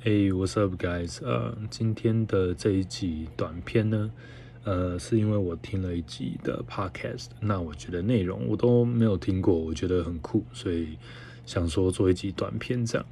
Hey, what's up, guys？呃，今天的这一集短片呢，呃，是因为我听了一集的 podcast，那我觉得内容我都没有听过，我觉得很酷，所以想说做一集短片这样。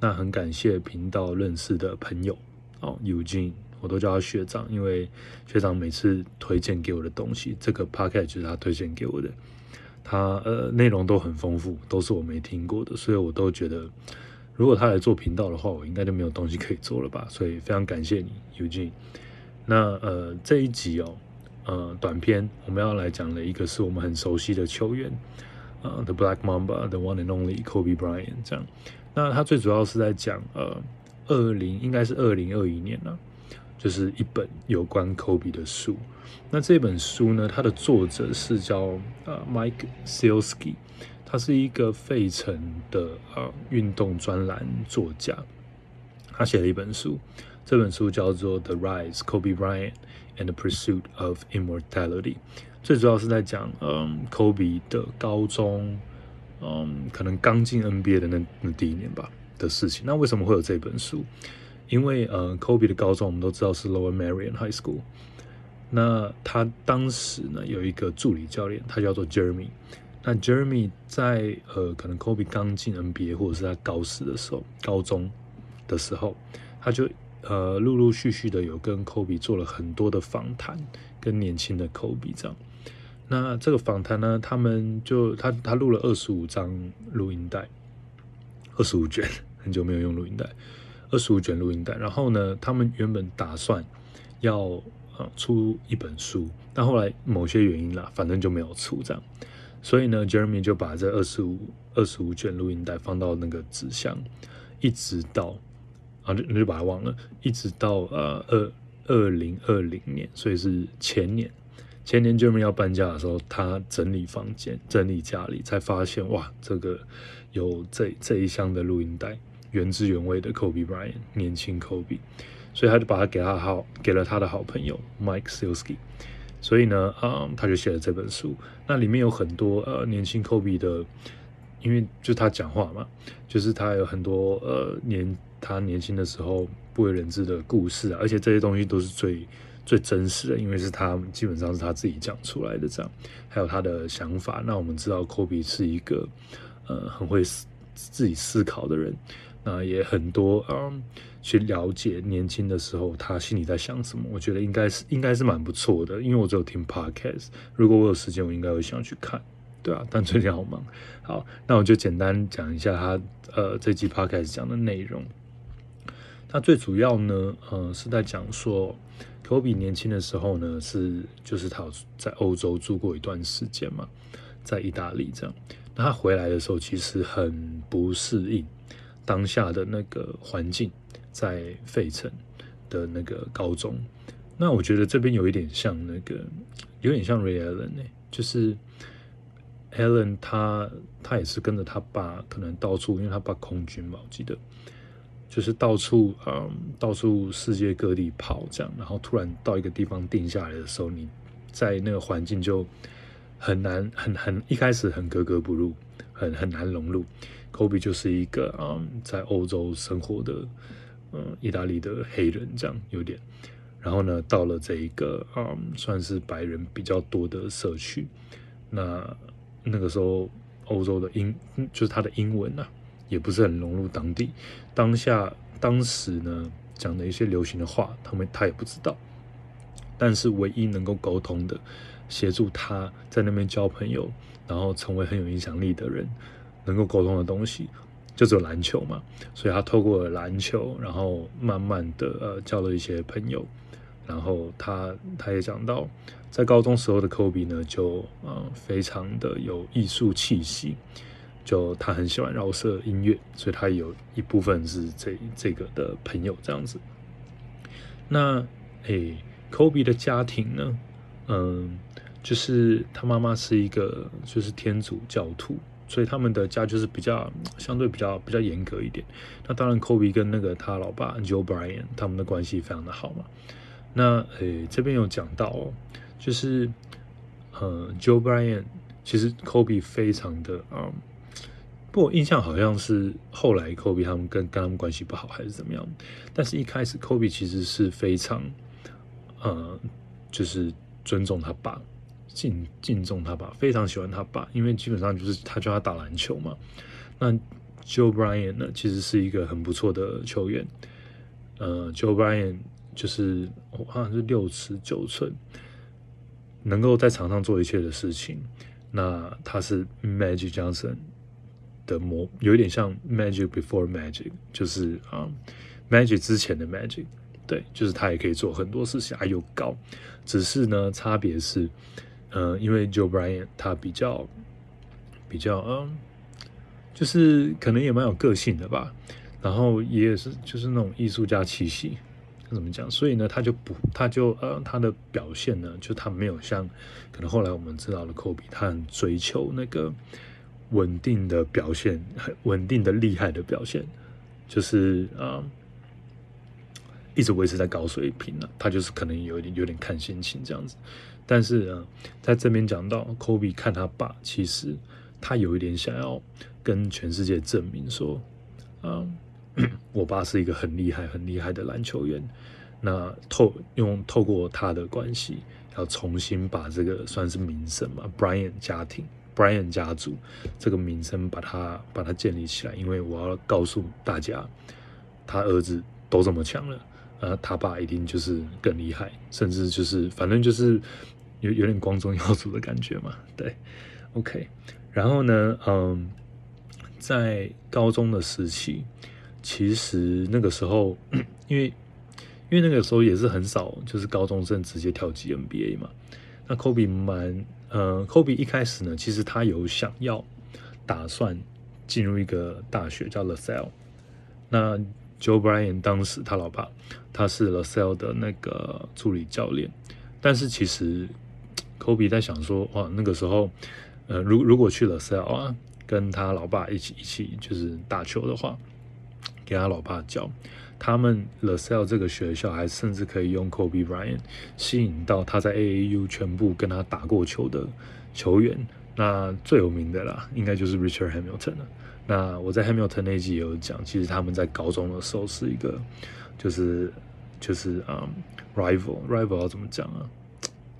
那很感谢频道认识的朋友哦，Eugene，我都叫他学长，因为学长每次推荐给我的东西，这个 podcast 就是他推荐给我的，他呃内容都很丰富，都是我没听过的，所以我都觉得。如果他来做频道的话，我应该就没有东西可以做了吧。所以非常感谢你，Eugene。那呃这一集哦，呃短片我们要来讲的一个是我们很熟悉的球员，呃 The Black Mamba，The One and Only Kobe Bryant 这样。那他最主要是在讲呃二零应该是二零二一年了，就是一本有关 Kobe 的书。那这本书呢，它的作者是叫呃 Mike Sielski。他是一个费城的呃运动专栏作家，他写了一本书，这本书叫做《The Rise: Kobe Bryant and the Pursuit of Immortality》，最主要是在讲嗯，Kobe 的高中，嗯，可能刚进 NBA 的那那第一年吧的事情。那为什么会有这本书？因为呃，Kobe 的高中我们都知道是 Lower Merion High School，那他当时呢有一个助理教练，他叫做 Jeremy。那 Jeremy 在呃，可能 Kobe 刚进 NBA 或者是他高四的时候，高中的时候，他就呃陆陆续续的有跟 Kobe 做了很多的访谈，跟年轻的 Kobe 这样。那这个访谈呢，他们就他他录了二十五张录音带，二十五卷，很久没有用录音带，二十五卷录音带。然后呢，他们原本打算要呃出一本书，但后来某些原因啦，反正就没有出这样。所以呢，Jeremy 就把这二十五二十五卷录音带放到那个纸箱，一直到啊，就就把它忘了，一直到呃二二零二零年，所以是前年。前年 Jeremy 要搬家的时候，他整理房间、整理家里，才发现哇，这个有这这一箱的录音带，原汁原味的 Kobe Bryant 年轻 Kobe，所以他就把它给他好给了他的好朋友 Mike Silski，。所以呢，嗯，他就写了这本书。那里面有很多呃年轻 Kobe 的，因为就他讲话嘛，就是他有很多呃年他年轻的时候不为人知的故事，而且这些东西都是最最真实的，因为是他基本上是他自己讲出来的这样，还有他的想法。那我们知道 Kobe 是一个呃很会思自己思考的人，那也很多嗯。去了解年轻的时候他心里在想什么，我觉得应该是应该是蛮不错的，因为我只有听 podcast，如果我有时间，我应该会想去看，对啊，但最近好忙。好，那我就简单讲一下他呃这集 podcast 讲的内容。他最主要呢，呃是在讲说，科比年轻的时候呢是就是他在欧洲住过一段时间嘛，在意大利这样，那他回来的时候其实很不适应当下的那个环境。在费城的那个高中，那我觉得这边有一点像那个，有点像 Ray Allen 呢，就是 Allen 他他也是跟着他爸，可能到处，因为他爸空军嘛，我记得，就是到处嗯，到处世界各地跑这样，然后突然到一个地方定下来的时候，你在那个环境就很难，很很一开始很格格不入，很很难融入。Kobe 就是一个嗯，在欧洲生活的。嗯，意大利的黑人这样有点，然后呢，到了这一个嗯，算是白人比较多的社区，那那个时候欧洲的英就是他的英文呐，也不是很融入当地。当下当时呢讲的一些流行的话，他们他也不知道。但是唯一能够沟通的，协助他在那边交朋友，然后成为很有影响力的人，能够沟通的东西。就只有篮球嘛，所以他透过篮球，然后慢慢的呃交了一些朋友，然后他他也讲到，在高中时候的科比呢，就呃非常的有艺术气息，就他很喜欢饶舌音乐，所以他有一部分是这这个的朋友这样子。那诶，科比的家庭呢，嗯，就是他妈妈是一个就是天主教徒。所以他们的家就是比较相对比较比较严格一点。那当然，Kobe 跟那个他老爸 Joe Bryan 他们的关系非常的好嘛。那诶这边有讲到哦，就是呃 Joe Bryan 其实 Kobe 非常的嗯不过印象好像是后来科比他们跟跟他们关系不好还是怎么样，但是一开始科比其实是非常，呃，就是尊重他爸，敬敬重他爸，非常喜欢他爸，因为基本上就是他教他打篮球嘛。那 Joe Bryant 呢，其实是一个很不错的球员，呃，Joe Bryant 就是我好像是六尺九寸，能够在场上做一切的事情。那他是 Magic Johnson 的模，有一点像 Magic Before Magic，就是啊，Magic 之前的 Magic，对，就是他也可以做很多事情，还又高，只是呢，差别是，呃，因为 Joe Bryant 他比较比较嗯，就是可能也蛮有个性的吧，然后也是就是那种艺术家气息。怎么讲？所以呢，他就不，他就呃，他的表现呢，就他没有像可能后来我们知道的科比，他很追求那个稳定的表现，稳定的厉害的表现，就是啊，一直维持在高水平了。他就是可能有点有点看心情这样子。但是啊，在这边讲到科比看他爸，其实他有一点想要跟全世界证明说，啊。我爸是一个很厉害、很厉害的篮球员。那透用透过他的关系，要重新把这个算是名声嘛，Brian 家庭、Brian 家族这个名声把它把它建立起来。因为我要告诉大家，他儿子都这么强了，呃，他爸一定就是更厉害，甚至就是反正就是有有点光宗耀祖的感觉嘛。对，OK。然后呢，嗯，在高中的时期。其实那个时候，因为因为那个时候也是很少，就是高中生直接跳级 NBA 嘛。那 Kobe 蛮，呃，Kobe 一开始呢，其实他有想要打算进入一个大学叫 LaSalle。那 Joe Bryan 当时他老爸他是 LaSalle 的那个助理教练，但是其实 Kobe 在想说，哇，那个时候，呃，如如果去 LaSalle 啊，跟他老爸一起一起就是打球的话。给他老爸教，他们 The Cell 这个学校还甚至可以用 Kobe Bryan 吸引到他在 AAU 全部跟他打过球的球员。那最有名的啦，应该就是 Richard Hamilton 了。那我在 Hamilton 那集有讲，其实他们在高中的时候是一个，就是就是嗯，rival rival 要怎么讲啊？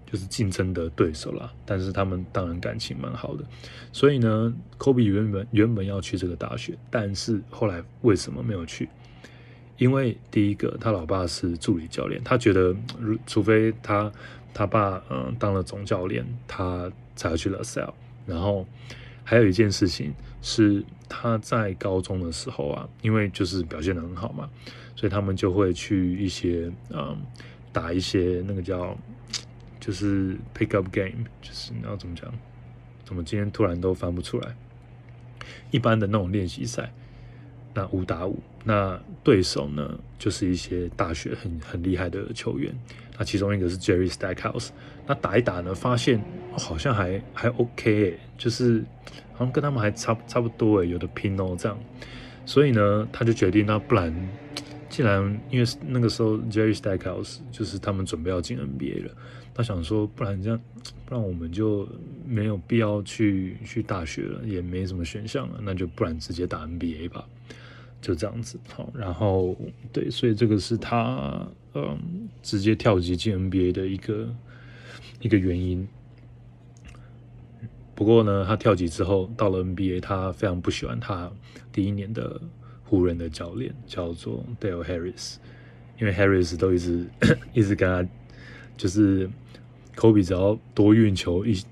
就是竞争的对手啦。但是他们当然感情蛮好的。所以呢，Kobe 原本原本要去这个大学，但是后来为什么没有去？因为第一个，他老爸是助理教练，他觉得如除非他他爸嗯当了总教练，他才要去 l a s a l l 然后还有一件事情是他在高中的时候啊，因为就是表现的很好嘛，所以他们就会去一些嗯打一些那个叫就是 pick up game，就是你要怎么讲？怎么今天突然都翻不出来？一般的那种练习赛，那五打五，那对手呢就是一些大学很很厉害的球员。那其中一个是 Jerry Stackhouse。那打一打呢，发现好像还还 OK，就是好像跟他们还差差不多诶，有的拼哦这样。所以呢，他就决定，那不然，既然因为那个时候 Jerry Stackhouse 就是他们准备要进 NBA 了。他想说，不然这样，不然我们就没有必要去去大学了，也没什么选项了，那就不然直接打 NBA 吧，就这样子。好，然后对，所以这个是他嗯直接跳级进 NBA 的一个一个原因。不过呢，他跳级之后到了 NBA，他非常不喜欢他第一年的湖人的教练叫做 Dale Harris，因为 Harris 都一直 一直跟他就是。科比只要多运球一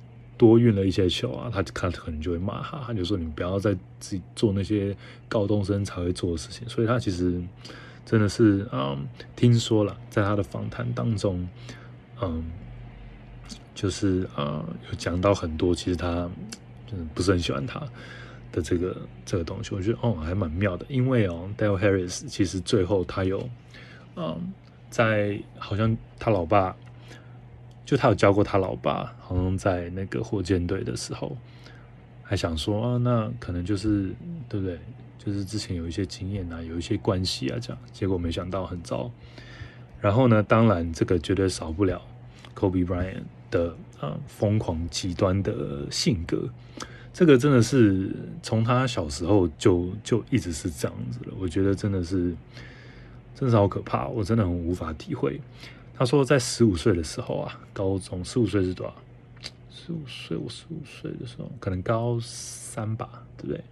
多运了一些球啊，他他可能就会骂他，他就说你不要再自己做那些高中生才会做的事情。所以他其实真的是嗯，听说了，在他的访谈当中，嗯，就是啊有讲到很多，其实他就是不是很喜欢他的这个这个东西。我觉得哦还蛮妙的，因为哦，Dale Harris 其实最后他有嗯在好像他老爸。就他有教过他老爸，好像在那个火箭队的时候，还想说啊，那可能就是对不对？就是之前有一些经验啊，有一些关系啊，这样。结果没想到很糟。然后呢，当然这个绝对少不了 Kobe Bryant 的啊疯狂极端的性格。这个真的是从他小时候就就一直是这样子了。我觉得真的是，真的是好可怕，我真的很无法体会。他说，在十五岁的时候啊，高中十五岁是多少？十五岁，我十五岁的时候，可能高三吧，对不对？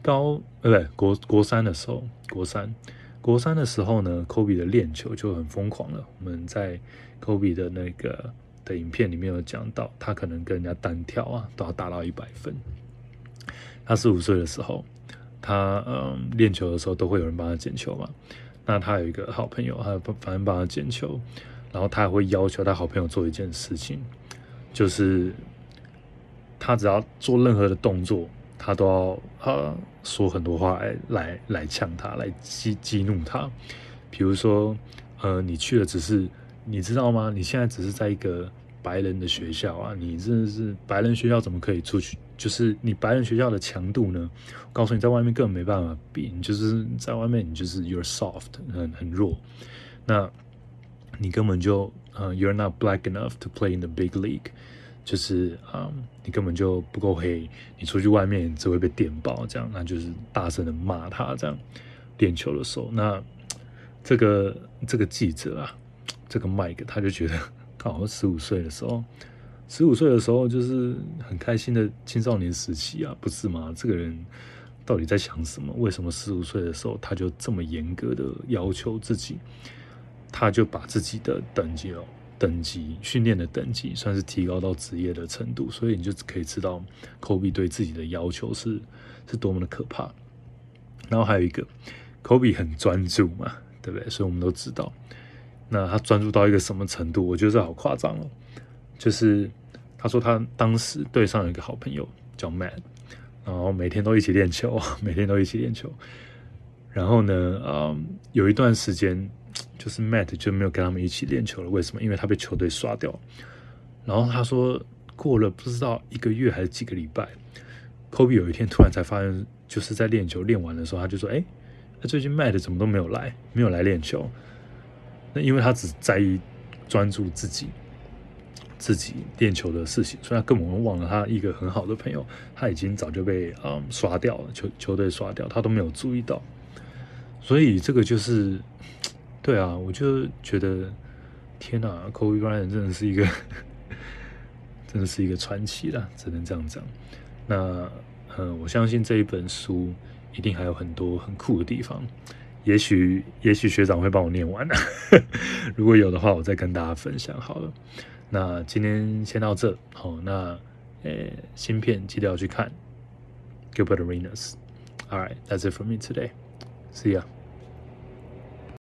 高呃，不对，国国三的时候，国三，国三的时候呢，Kobe 的练球就很疯狂了。我们在 Kobe 的那个的影片里面有讲到，他可能跟人家单挑啊，都要达到一百分。他十五岁的时候，他嗯练球的时候都会有人帮他捡球嘛。那他有一个好朋友，他反正帮他捡球。然后他还会要求他好朋友做一件事情，就是他只要做任何的动作，他都要呃说很多话来来来呛他，来激激怒他。比如说，呃，你去了只是你知道吗？你现在只是在一个白人的学校啊，你真的是白人学校怎么可以出去？就是你白人学校的强度呢？我告诉你，在外面根本没办法比，你就是在外面你就是 you're soft，很很弱。那你根本就，呃，you're not black enough to play in the big league，就是啊，你根本就不够黑，你出去外面只会被电爆，这样，那就是大声的骂他，这样练球的时候，那 这个这个记者啊，这个 Mike 他就觉得，刚 好十五岁的时候，十五岁的时候就是很开心的青少年时期啊，不是吗？这个人到底在想什么？为什么十五岁的时候他就这么严格的要求自己？他就把自己的等级哦，等级训练的等级算是提高到职业的程度，所以你就可以知道科比对自己的要求是是多么的可怕。然后还有一个，科比很专注嘛，对不对？所以我们都知道，那他专注到一个什么程度？我觉得这好夸张哦。就是他说他当时队上有一个好朋友叫 Matt，然后每天都一起练球，每天都一起练球。然后呢，嗯，有一段时间。就是 Matt 就没有跟他们一起练球了，为什么？因为他被球队刷掉。然后他说，过了不知道一个月还是几个礼拜，Kobe 有一天突然才发现，就是在练球练完的时候，他就说：“哎，那最近 Matt 怎么都没有来，没有来练球？那因为他只在意专注自己自己练球的事情，所以他根本忘了他一个很好的朋友，他已经早就被嗯刷掉了，球球队刷掉，他都没有注意到。所以这个就是。”对啊，我就觉得天哪，Kobe Bryant 真的是一个，真的是一个传奇了，只能这样讲。那嗯，我相信这一本书一定还有很多很酷的地方，也许也许学长会帮我念完呢，如果有的话，我再跟大家分享好了。那今天先到这，好，那呃，芯片记得要去看 Gilbert Arenas。All right, that's it for me today. See ya.